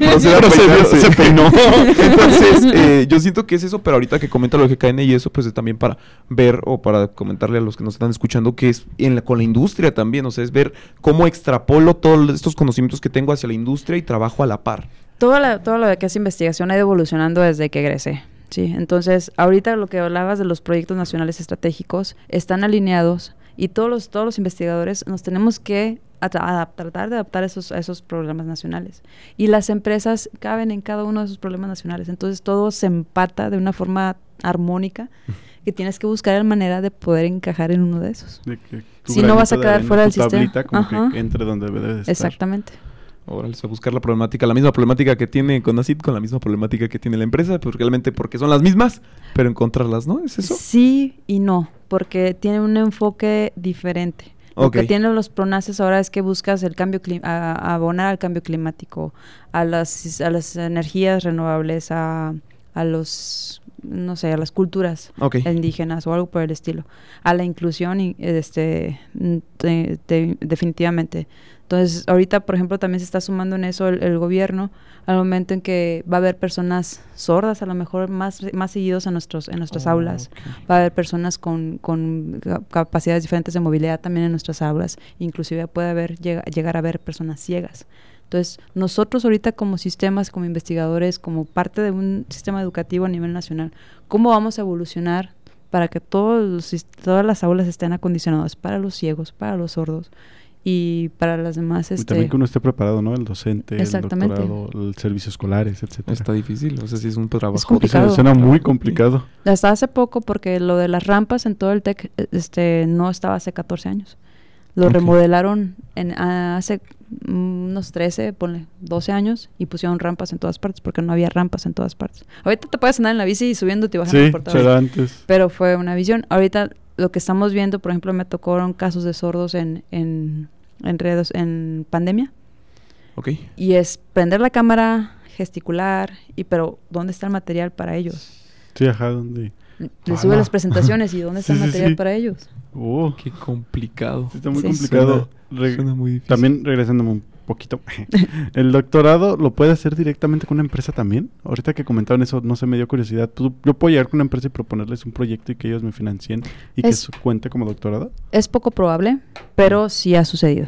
No se, Procede a peinarse. se peinó. Entonces, eh, yo siento que es eso, pero ahorita que comenta lo de GKN y eso, pues es también para ver o para comentarle a los que nos están escuchando que es en la- con la industria también, o sea, es ver cómo extrapolo todos estos conocimientos que tengo hacia la industria y trabajo a la par. Todo, la- todo lo que es investigación ha ido evolucionando desde que egresé. Sí, entonces ahorita lo que hablabas de los proyectos nacionales estratégicos están alineados y todos los, todos los investigadores nos tenemos que tratar de adaptar esos, a esos problemas nacionales. Y las empresas caben en cada uno de esos problemas nacionales. Entonces todo se empata de una forma armónica que tienes que buscar la manera de poder encajar en uno de esos. De Si no vas a quedar arena, fuera del tu tablita, sistema. como Ajá. que entre donde debe de estar. Exactamente. Órale, a buscar la problemática, la misma problemática que tiene Conacit con la misma problemática que tiene la empresa, pues realmente porque son las mismas, pero encontrarlas, ¿no? ¿Es eso? Sí y no, porque tiene un enfoque diferente. Lo que tienen los pronaces ahora es que buscas el cambio a, a abonar al cambio climático, a las, a las energías renovables, a, a los no sé, a las culturas indígenas o algo por el estilo, a la inclusión y este te- te- definitivamente. Entonces, ahorita, por ejemplo, también se está sumando en eso el, el gobierno al momento en que va a haber personas sordas, a lo mejor más, más seguidos en, nuestros, en nuestras Oh, aulas. Va a haber personas con, con ca- capacidades diferentes de movilidad también en nuestras aulas. Inclusive puede haber, llega- llegar a haber personas ciegas. Entonces, nosotros ahorita como sistemas, como investigadores, como parte de un sistema educativo a nivel nacional, ¿cómo vamos a evolucionar para que todos los todas las aulas estén acondicionadas para los ciegos, para los sordos y para las demás? Y Este, también que uno esté preparado, ¿no? El docente, el doctorado, el servicio escolares, etcétera. Está difícil, o sea, sí es un trabajo. Eso complicado. suena muy complicado. Hasta hace poco, porque lo de las rampas en todo el TEC eh, este, no estaba hace 14 años. Lo remodelaron en, hace mm, unos 13, ponle, 12 años y pusieron rampas en todas partes porque no había rampas en todas partes. Ahorita te puedes andar en la bici y subiéndote y bajando Sí, por todas antes. Pero fue una visión. Ahorita lo que estamos viendo, por ejemplo, me tocaron casos de sordos en, en, en, redes, en pandemia Ok. y es prender la cámara, gesticular, y pero ¿dónde está el material para ellos? Sí, ajá, donde... Les Ah, sube las presentaciones y ¿dónde está Sí, el sí, material sí. para ellos? Oh, Qué complicado. sí, está muy Sí. complicado. Suena, Re- suena muy difícil. También regresándome un poquito. ¿El doctorado lo puede hacer directamente con una empresa también? Ahorita que comentaban eso, no sé, me dio curiosidad. ¿Tú- ¿Yo puedo llegar con una empresa y proponerles un proyecto y que ellos me financien y que Es- eso cuente como doctorado? Es poco probable, pero sí ha sucedido.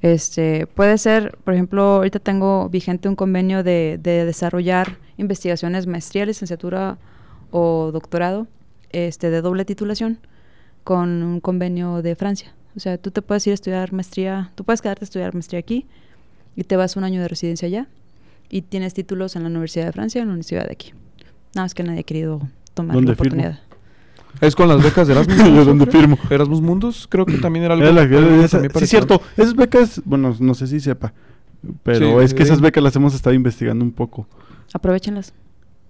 Este, puede ser, por ejemplo, ahorita tengo vigente un convenio de, de desarrollar investigaciones, maestría, licenciatura o doctorado, este, de doble titulación, con un convenio de Francia. O sea, tú te puedes ir a estudiar maestría, tú puedes quedarte a estudiar maestría aquí y te vas un año de residencia allá y tienes títulos en la Universidad de Francia y en la Universidad de aquí. Nada más que nadie ha querido tomar la oportunidad. Es con las becas de Erasmus. Mundus, dónde firmo. Erasmus Mundus, creo que también era algo. Era la- algo era esa- sí, cierto. Esas becas, bueno, no sé si sepa, pero Sí, es que esas becas las hemos estado investigando un poco. Aprovechenlas.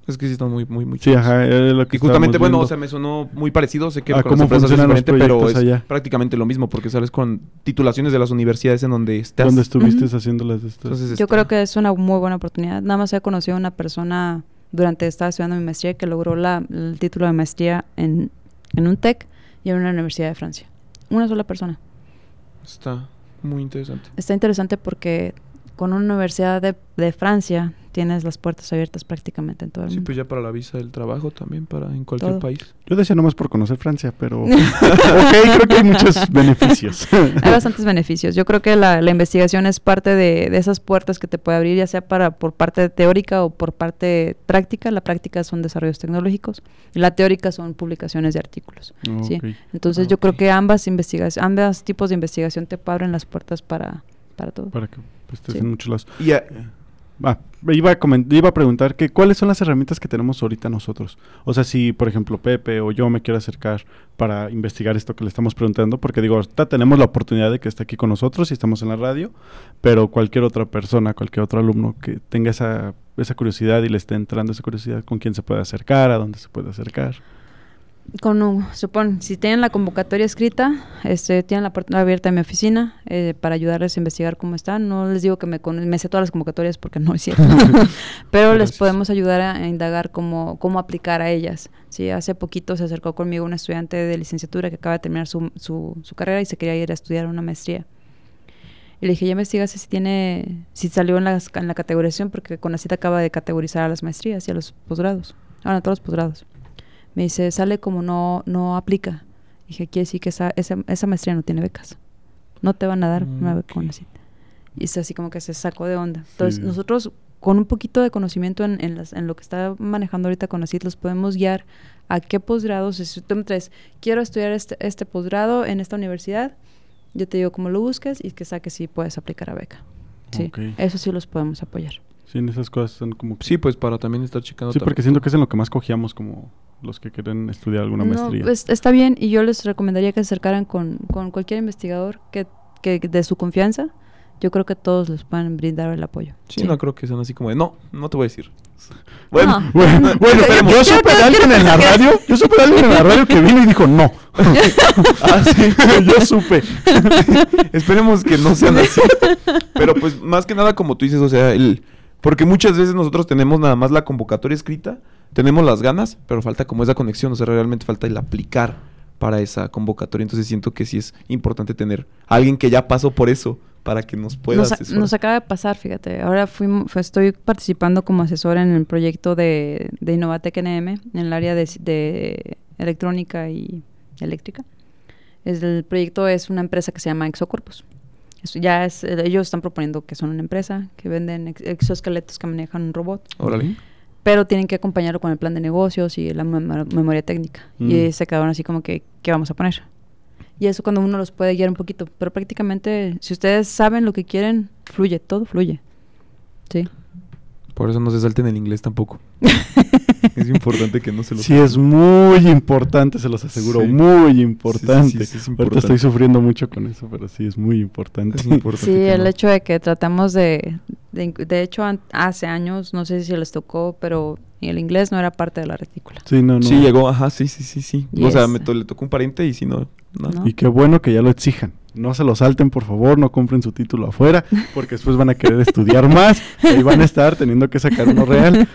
Es que sí están muy, muy, muy Sí, ajá, era lo que Y justamente, estábamos bueno, o sea, me sonó muy parecido. Sé que A con las cómo empresas es funcionan los diferente, pero es proyectos allá. prácticamente lo mismo porque sales con titulaciones de las universidades en donde estás. ¿Dónde estuviste haciendo las de estas? Entonces, Yo creo que es una muy buena oportunidad. Nada más he conocido a una persona durante estaba estudiando mi maestría que logró la, el título de maestría en, en un TEC y en una universidad de Francia. Una sola persona. está muy interesante. Está interesante porque con una universidad de, de Francia tienes las puertas abiertas prácticamente en todo el Sí, mundo. pues ya para la visa del trabajo también, para en cualquier Todo. país. Yo decía nomás por conocer Francia, pero... ok, creo que hay muchos beneficios. Hay bastantes beneficios. Yo creo que la, la investigación es parte de, de esas puertas que te puede abrir, ya sea para por parte teórica o por parte práctica. La práctica son desarrollos tecnológicos y la teórica son publicaciones de artículos. Sí. Entonces yo creo que ambas investigaciones, ambos tipos de investigación te abren las puertas para, para todo. Para que pues, estés Sí. en muchos lados. Y Ah, iba, a iba a preguntar que cuáles son las herramientas que tenemos ahorita nosotros. O sea, si por ejemplo Pepe o yo me quiero acercar para investigar esto que le estamos preguntando, porque digo, ahorita tenemos la oportunidad de que esté aquí con nosotros y estamos en la radio, pero cualquier otra persona, cualquier otro alumno que tenga esa, esa curiosidad y le esté entrando esa curiosidad, ¿con quién se puede acercar? ¿A dónde se puede acercar? Con un, si tienen la convocatoria escrita, este, tienen la puerta abierta en mi oficina eh, para ayudarles a investigar cómo están. No les digo que me, con- me sé todas las convocatorias porque no es cierto, pero les podemos ayudar a, a indagar cómo, cómo aplicar a ellas. Sí, hace poquito se acercó conmigo una estudiante de licenciatura que acaba de terminar su, su, su carrera y se quería ir a estudiar una maestría. Y le dije, ya investigaste si tiene, si salió en, las, en la categorización, porque con la cita acaba de categorizar a las maestrías y a los posgrados. Ahora, a todos los posgrados. Me dice, sale como no, no aplica. Dije, quiere decir que esa, esa, esa maestría no tiene becas. No te van a dar una beca con Ok. la cita. Y es así como que se sacó de onda. Entonces, Sí. nosotros con un poquito de conocimiento en, en, las, en lo que está manejando ahorita con la CIT, los podemos guiar a qué posgrados. Si tú me traes, quiero estudiar este, este posgrado en esta universidad, yo te digo cómo lo busques y que saques si puedes aplicar a beca. Sí, eso sí los podemos apoyar. Sí, en esas cosas son como... sí, pues para también estar checando. Sí, también porque siento que es en lo que más cogíamos como los que quieren estudiar alguna No, maestría. pues, está bien y yo les recomendaría que se acercaran con, con cualquier investigador que, que de su confianza. Yo creo que todos les pueden brindar el apoyo. Sí, no creo que sean así como de, no, no te voy a decir. Bueno, No. Bueno, No, bueno, yo- yo, supe de alguien en la radio, yo supe de alguien en la radio que vino y dijo no. Ah, sí. yo supe. Esperemos que no sean así. Pero pues más que nada como tú dices, o sea, el porque muchas veces nosotros tenemos nada más la convocatoria escrita, tenemos las ganas, pero falta como esa conexión, o sea, realmente falta el aplicar para esa convocatoria. Entonces siento que sí es importante tener a alguien que ya pasó por eso para que nos pueda Nos, asesorar. nos acaba de pasar, fíjate. Ahora fue- estoy participando como asesora en el proyecto de, de Innovatec NM, en el área de, de electrónica y eléctrica. Es, el proyecto es una empresa que se llama Exocorpus. Eso ya es, eh, ellos están proponiendo que son una empresa, que venden ex- exoesqueletos que manejan un robot, Órale. pero tienen que acompañarlo con el plan de negocios y la mem- memoria técnica. Mm. Y se quedaron así como que, ¿qué vamos a poner? Y eso cuando uno los puede guiar un poquito. Pero prácticamente, si ustedes saben lo que quieren, fluye, todo fluye. Sí. Por eso no se salten el inglés tampoco. es importante que no se lo Sí, es muy importante, se los aseguro, Sí. muy importante. Sí, sí, sí, es Ahorita importante. estoy sufriendo mucho con eso, pero sí es muy importante. Es importante Sí, el no- hecho de que tratamos de... De, hecho, hace años, no sé si les tocó, pero el inglés no era parte de la retícula. Sí, no, no. Sí, llegó, ajá, sí, sí, sí, sí. O sea, me to- le tocó un pariente y si no, no. ¿no? Y qué bueno que ya lo exijan. No se lo salten, por favor, no compren su título afuera, porque después van a querer estudiar más y van a estar teniendo que sacar uno real.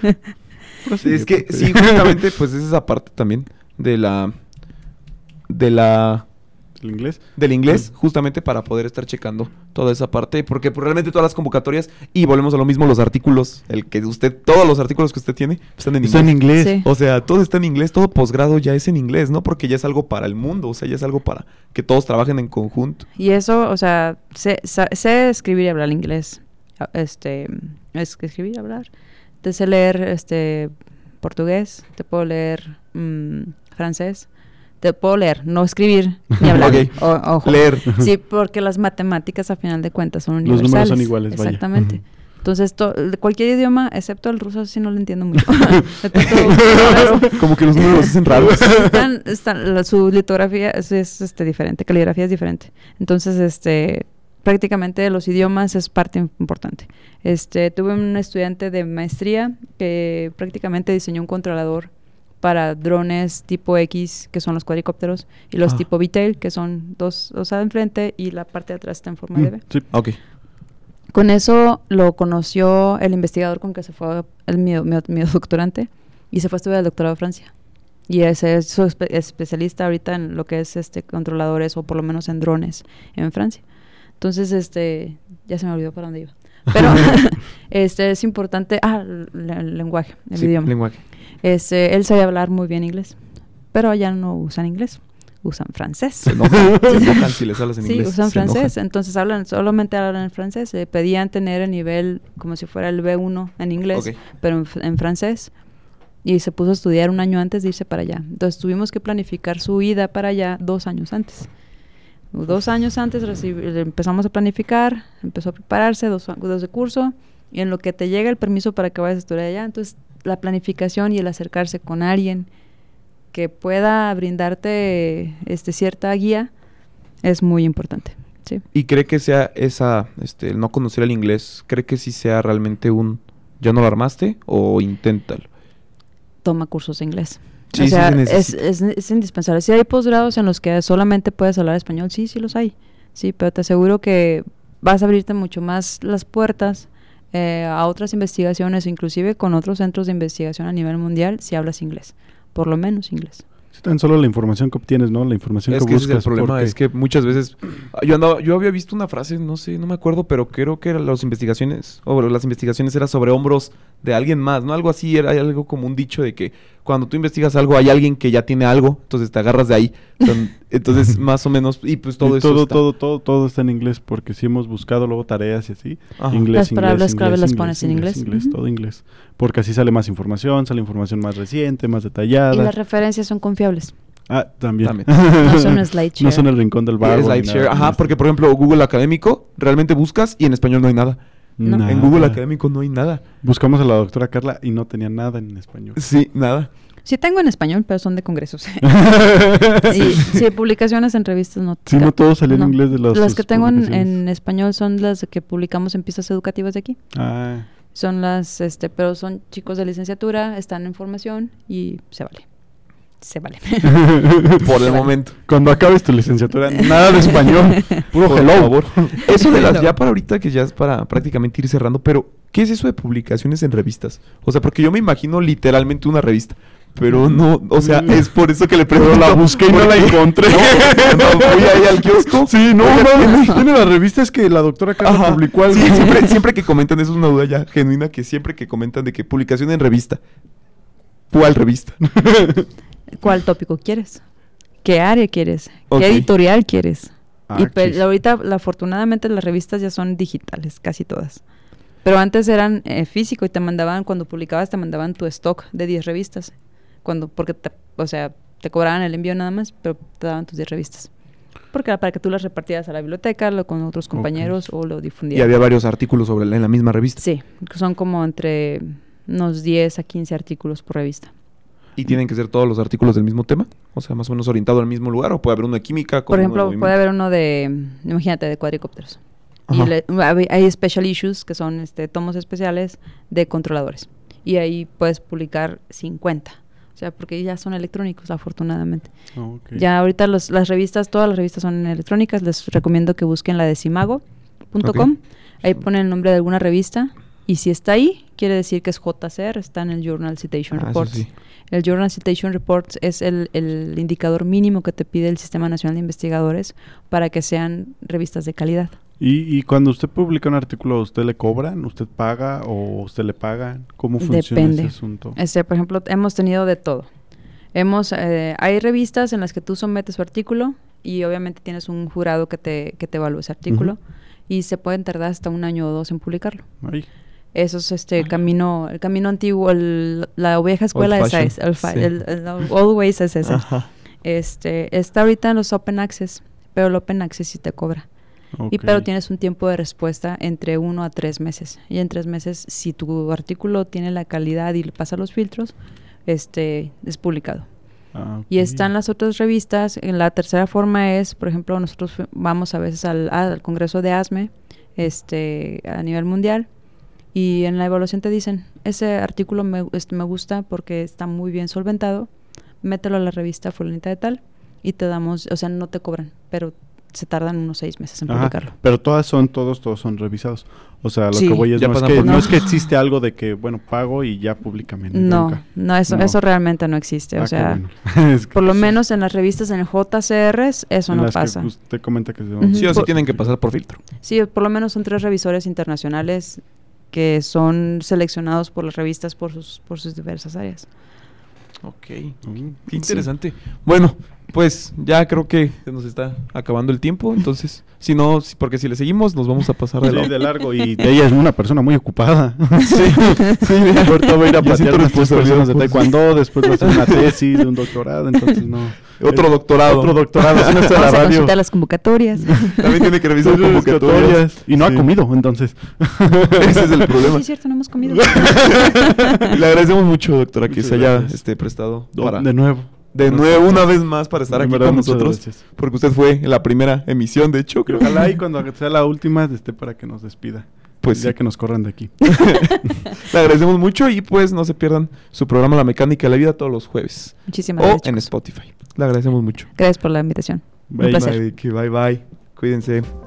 Sí, es que sí, justamente, pues es esa parte también de la... De la... ¿El inglés? Del inglés, justamente para poder estar checando toda esa parte, porque pues, realmente todas las convocatorias, y volvemos a lo mismo, los artículos, el que usted, todos los artículos que usted tiene, están en inglés. en inglés. Sí. O sea, todo está en inglés, todo posgrado ya es en inglés, ¿no? Porque ya es algo para el mundo, o sea, ya es algo para que todos trabajen en conjunto. Y eso, o sea, sé, sa- sé escribir y hablar inglés. A- Este, es escribir y hablar. Te sé leer este portugués, te puedo leer mm, francés, te puedo leer, no escribir ni hablar. O- ojo. Leer. Sí, porque las matemáticas a final de cuentas son Los universales. números son iguales, vaya. Exactamente. Entonces, to- cualquier idioma, excepto el ruso, sí no lo entiendo mucho. Como que los números hacen raros. están, están- la- su litografía es, es, este, diferente, caligrafía es diferente. Entonces, este, prácticamente los idiomas es parte importante. Este, tuve un estudiante de maestría que prácticamente diseñó un controlador para drones tipo X, que son los cuadricópteros, y los Ah. tipo V-tail, que son dos, o sea, de enfrente y la parte de atrás está en forma de V. Mm, sí. ok. Con eso lo conoció el investigador con que se fue el, mi, mi- mi doctorante y se fue a estudiar el doctorado a Francia. Y ese es su espe- especialista ahorita en lo que es este controladores o por lo menos en drones en Francia. Entonces, este, ya se me olvidó para dónde iba. Pero este es importante, ah, el, el lenguaje, el Sí, idioma. lenguaje. Este, él sabía hablar muy bien inglés, pero allá no usan inglés, usan francés. Se enojan, se enojan si les hablas en Sí, inglés. usan enojan. francés, entonces hablan, solamente hablan en francés. eh, pedían tener el nivel como si fuera el B1 en inglés, pero en, en francés. Y se puso a estudiar un año antes de irse para allá. Entonces tuvimos que planificar su ida para allá dos años antes. Dos años antes empezamos a planificar, empezó a prepararse, dos, dos de curso, y en lo que te llega el permiso para que vayas a estudiar allá, entonces la planificación y el acercarse con alguien que pueda brindarte este, cierta guía es muy importante. Sí. ¿Y cree que sea esa, este, el no conocer el inglés, cree que sí sea realmente un, ya no lo armaste o inténtalo? Toma cursos de inglés. Sí, o sí sea, se es, es, es indispensable. Si hay posgrados en los que solamente puedes hablar español, sí, sí los hay. Sí, pero te aseguro que vas a abrirte mucho más las puertas eh, a otras investigaciones, inclusive con otros centros de investigación a nivel mundial, si hablas inglés. Por lo menos inglés. Sí, tan solo la información que obtienes, ¿no? La información Es que buscas. es el problema, porque- es que muchas veces yo andaba, yo había visto una frase, no sé, no me acuerdo, pero creo que eran las investigaciones, o las investigaciones era sobre hombros de alguien más, ¿no? Algo así, era algo como un dicho de que cuando tú investigas algo hay alguien que ya tiene algo, entonces te agarras de ahí. Entonces, más o menos, y pues todo y eso todo, está. todo, todo, todo está en inglés, porque si hemos buscado luego tareas y así, Ajá. inglés, Las palabras clave inglés, las pones en inglés. todo inglés. Porque así sale más información, sale información más reciente, más Y detallada. las referencias son confiables. Ah, también. También. No son SlideShare. No son el rincón del Y SlideShare, nada, Ajá, porque por ejemplo Google Académico, realmente buscas y en español no hay nada. No. En Google Académico no hay nada. Buscamos a la doctora Carla y no tenía nada en español. Sí, nada. Sí tengo en español, pero son de congresos. y sí, publicaciones en revistas no. Sí, no todo salió en inglés de los Las sus que tengo en, español son las que publicamos en piezas educativas de aquí. Ah, Son las, este, pero son chicos de licenciatura, están en formación y se vale. Se vale. Por el momento. Cuando acabes tu licenciatura, nada de español. Puro Por hello. favor. Eso de las, ya para ahorita que ya es para prácticamente ir cerrando, pero ¿qué es eso de publicaciones en revistas? O sea, porque yo me imagino literalmente una revista. pero no, o sea, es por eso que le pregunto. la busqué y no la encontré. No, no, fui ahí al kiosco. Sí, no, no, tiene la revista es que la doctora Carla publicó algo. Sí, siempre, siempre que comentan, eso es una duda ya genuina, que siempre que comentan de que publicación en revista. ¿Cuál revista? ¿Cuál tópico quieres? ¿Qué área quieres? ¿Qué editorial quieres? Ah, y chis. ahorita, la- afortunadamente, las revistas ya son digitales, casi todas. Pero antes eran eh, físico y te mandaban, cuando publicabas, te mandaban tu stock de 10 revistas. Cuando, porque, te- o sea, te cobraban el envío nada más, pero te daban tus 10 revistas. Porque era para que tú las repartieras a la biblioteca, lo, con otros compañeros o lo Y difundieras. había varios artículos sobre la- en la misma revista. Sí, son como entre unos 10 a 15 artículos por revista. ¿Y tienen que ser todos los artículos del mismo tema? O sea, más o menos orientado al mismo lugar. ¿O puede haber uno de química? con Por uno de ejemplo, puede haber uno de, imagínate, de cuadricópteros. Y le- hay- special issues, que son este, tomos especiales de controladores. Y ahí puedes publicar 50. O sea, porque ya son electrónicos, afortunadamente. Ok. Ya ahorita los- las revistas, todas las revistas son electrónicas. Les recomiendo que busquen la de simago.com. Ok. Ahí ponen el nombre de alguna revista. Y si está ahí, quiere decir que es JCR, está en el Journal Citation Ah, eso Reports. sí. El Journal Citation Reports es el, el indicador mínimo que te pide el Sistema Nacional de Investigadores para que sean revistas de calidad. ¿Y, y cuando usted publica un artículo, ¿a ¿usted le cobran? ¿Usted paga o usted le paga? ¿Cómo funciona Depende. ese asunto? Este, por ejemplo, hemos tenido de todo. Hemos, eh, hay revistas en las que tú sometes tu artículo y obviamente tienes un jurado que te, que te evalúa ese artículo y se pueden tardar hasta un año o dos en publicarlo. Ay, Eso es este camino, el camino antiguo, el- la vieja escuela esa fashion, es, el, sí. el- el old ways es ese. Ajá. Este, está ahorita en los open access, pero el open access sí te cobra. Y pero tienes un tiempo de respuesta entre uno a tres meses. Y en tres meses, si tu artículo tiene la calidad y le pasa los filtros, este es publicado. Ah, Y están las otras revistas. En la tercera forma es, por ejemplo, nosotros vamos a veces al, al congreso de ASME, este, a nivel mundial, y en la evaluación te dicen, ese artículo me, este, me gusta porque está muy bien solventado, mételo a la revista fulanita de tal, y te damos, o sea, no te cobran, pero se tardan unos seis meses en Ajá, publicarlo. Pero todas son, todos, todos son revisados. O sea, lo Sí. que voy es, no es que, no No. es que existe algo de que, bueno, pago y ya públicame. No, no, eso, No. eso realmente no existe. Ah, o qué sea, bueno. Es que por lo sí, menos en las revistas, en el JCRs, eso en no las que pasa. usted comenta que se. Sí o sí Por- tienen que pasar por filtro. Sí, por lo menos son tres revisores internacionales que son seleccionados por las revistas por sus, por sus diversas áreas. Ok. Mm. Qué interesante. Bueno, pues ya creo que se nos está acabando el tiempo. Entonces, si no, si- porque si le seguimos, nos vamos a pasar de Sí, la de largo y ella es una persona muy ocupada. Sí, sí, mira. Ahorita voy a ir a siento unas tres personas de taekwondo, después va a hacer una tesis de un doctorado, entonces no. Otro Eh, doctorado. Otro doctorado, si no está en la radio. las convocatorias. También tiene que revisar Entonces, convocatorias. Y no Sí. ha comido, entonces. Ese es el sí, problema. es cierto, no hemos comido. Le agradecemos mucho, doctora, que Muchas se haya gracias. este, prestado para- De nuevo. De No, nuevo no, una vez más para estar aquí verdad, con muchas nosotros. gracias. Porque usted fue en la primera emisión, de hecho, creo. Ojalá y cuando sea la última esté para que nos despida. Pues ya sí. que nos corran de aquí. Le agradecemos mucho y pues no se pierdan su programa La Mecánica de la Vida todos los jueves. Muchísimas O gracias. en chicos. Spotify. Le agradecemos mucho. Gracias por la invitación. Bye, Un placer. Bye, que bye bye. Cuídense.